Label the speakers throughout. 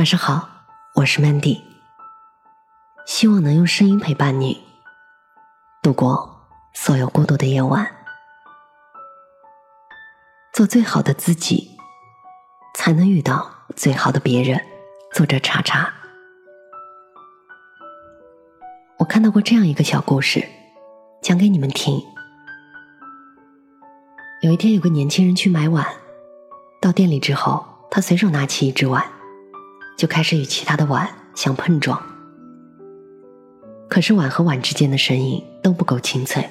Speaker 1: 晚上好，我是 Mandy，希望能用声音陪伴你度过所有孤独的夜晚。做最好的自己，才能遇到最好的别人。作者查查，我看到过这样一个小故事，讲给你们听。有一天，有个年轻人去买碗，到店里之后，他随手拿起一只碗。就开始与其他的碗相碰撞，可是碗和碗之间的声音都不够清脆，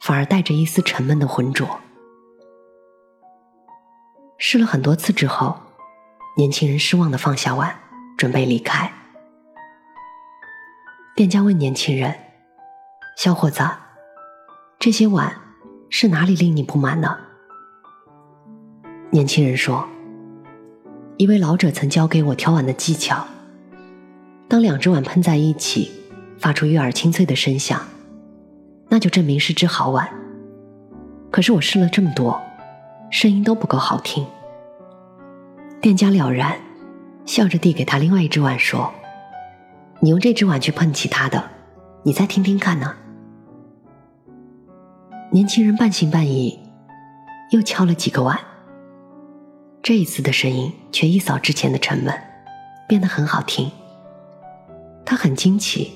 Speaker 1: 反而带着一丝沉闷的浑浊。试了很多次之后，年轻人失望的放下碗，准备离开。店家问年轻人：“小伙子，这些碗是哪里令你不满呢？”年轻人说。一位老者曾教给我挑碗的技巧。当两只碗碰在一起，发出悦耳清脆的声响，那就证明是只好碗。可是我试了这么多，声音都不够好听。店家了然，笑着递给他另外一只碗，说：“你用这只碗去碰其他的，你再听听看呢。”年轻人半信半疑，又敲了几个碗。这一次的声音却一扫之前的沉闷，变得很好听。他很惊奇，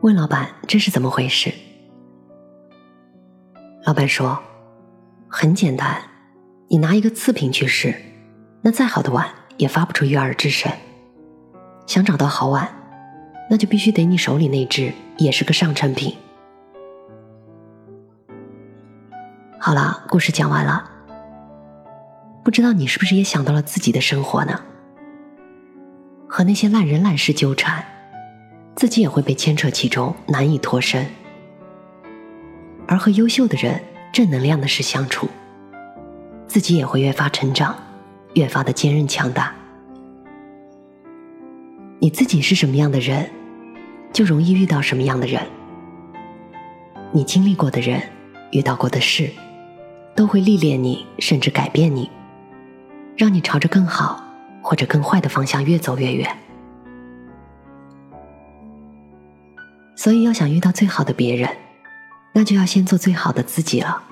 Speaker 1: 问老板：“这是怎么回事？”老板说：“很简单，你拿一个次品去试，那再好的碗也发不出悦耳之声。想找到好碗，那就必须得你手里那只也是个上乘品。”好了，故事讲完了。不知道你是不是也想到了自己的生活呢？和那些烂人烂事纠缠，自己也会被牵扯其中，难以脱身；而和优秀的人、正能量的事相处，自己也会越发成长，越发的坚韧强大。你自己是什么样的人，就容易遇到什么样的人。你经历过的人、遇到过的事，都会历练你，甚至改变你。让你朝着更好或者更坏的方向越走越远。所以，要想遇到最好的别人，那就要先做最好的自己了。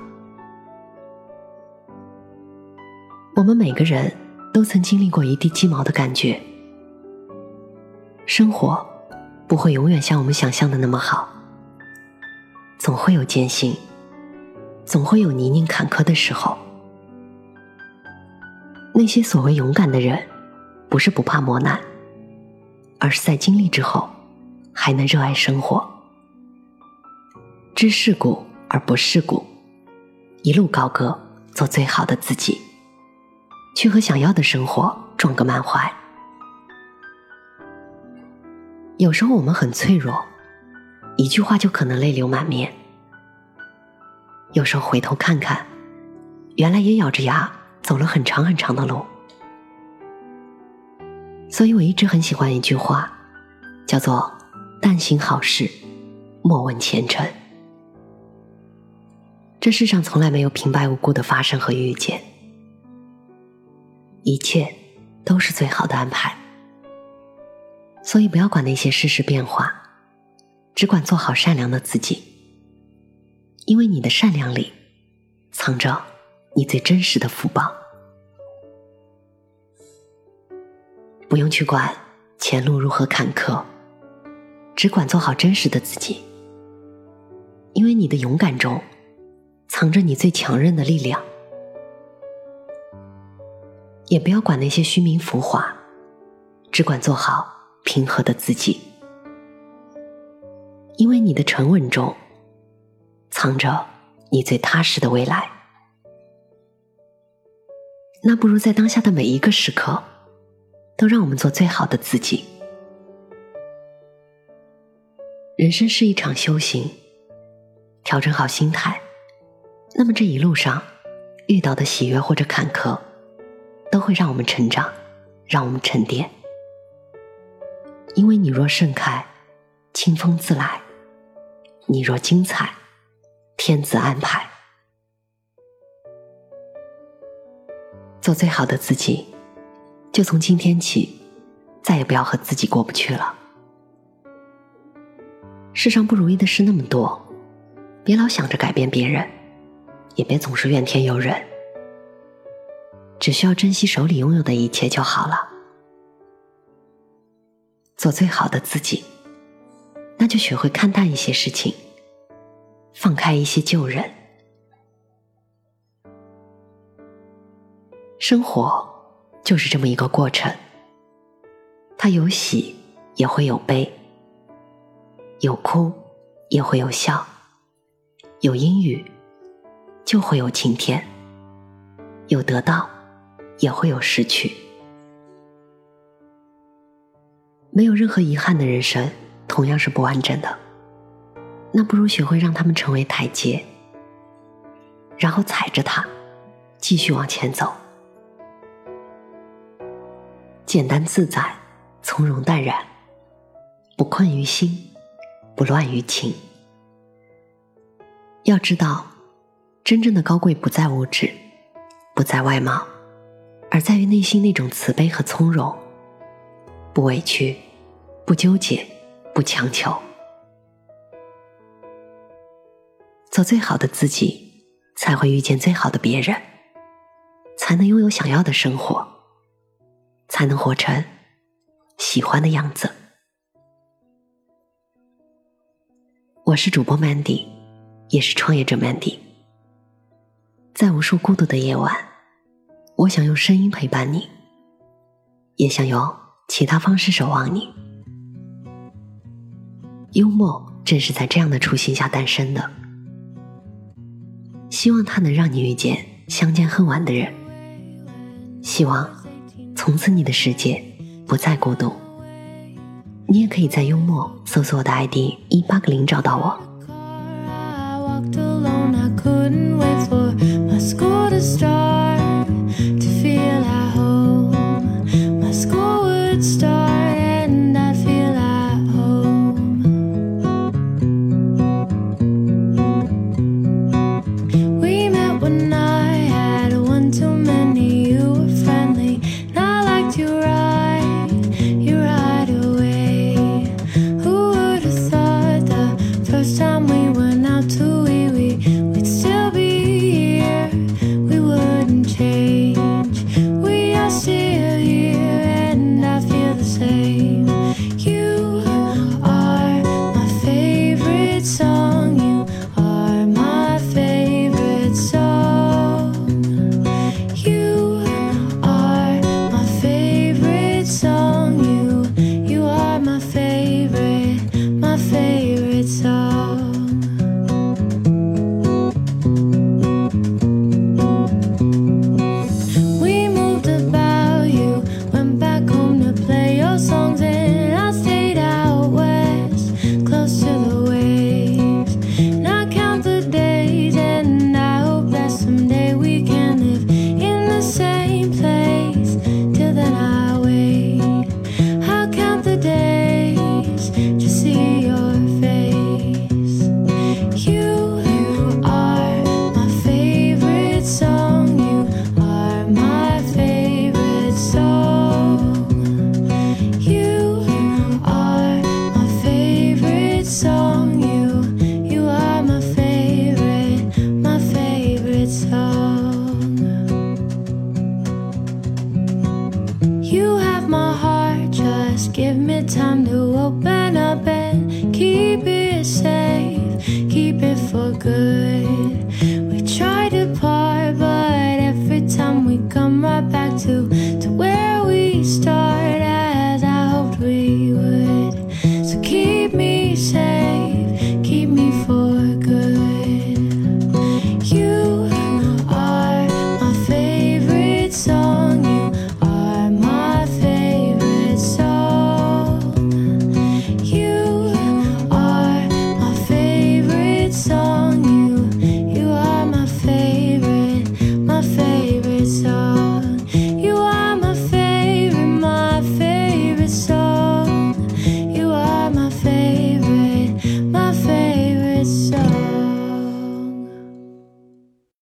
Speaker 1: 我们每个人都曾经历过一地鸡毛的感觉，生活不会永远像我们想象的那么好，总会有艰辛，总会有泥泞坎坷的时候。那些所谓勇敢的人，不是不怕磨难，而是在经历之后，还能热爱生活，知世故而不世故，一路高歌，做最好的自己，去和想要的生活撞个满怀。有时候我们很脆弱，一句话就可能泪流满面。有时候回头看看，原来也咬着牙。走了很长很长的路，所以我一直很喜欢一句话，叫做“但行好事，莫问前程”。这世上从来没有平白无故的发生和遇见，一切都是最好的安排。所以不要管那些世事变化，只管做好善良的自己，因为你的善良里藏着你最真实的福报。不用去管前路如何坎坷，只管做好真实的自己。因为你的勇敢中，藏着你最强韧的力量。也不要管那些虚名浮华，只管做好平和的自己。因为你的沉稳中，藏着你最踏实的未来。那不如在当下的每一个时刻。都让我们做最好的自己。人生是一场修行，调整好心态，那么这一路上遇到的喜悦或者坎坷，都会让我们成长，让我们沉淀。因为你若盛开，清风自来；你若精彩，天自安排。做最好的自己。就从今天起，再也不要和自己过不去了。世上不如意的事那么多，别老想着改变别人，也别总是怨天尤人，只需要珍惜手里拥有的一切就好了。做最好的自己，那就学会看淡一些事情，放开一些旧人。生活就是这么一个过程，它有喜也会有悲。有哭，也会有笑；有阴雨，就会有晴天；有得到，也会有失去。没有任何遗憾的人生，同样是不完整的。那不如学会让他们成为台阶，然后踩着它，继续往前走。简单自在，从容淡然，不困于心。不乱于情。要知道，真正的高贵不在物质，不在外貌，而在于内心那种慈悲和从容。不委屈，不纠结，不强求，做最好的自己，才会遇见最好的别人，才能拥有想要的生活，才能活成喜欢的样子。我是主播 Mandy，也是创业者 Mandy。在无数孤独的夜晚，我想用声音陪伴你，也想用其他方式守望你。幽默正是在这样的初心下诞生的，希望它能让你遇见相见恨晚的人，希望从此你的世界不再孤独。你也可以在幽默搜索我的 ID 一八个零找到我。You
Speaker 2: have my heart, just give me time to open up and keep it safe, keep it for good.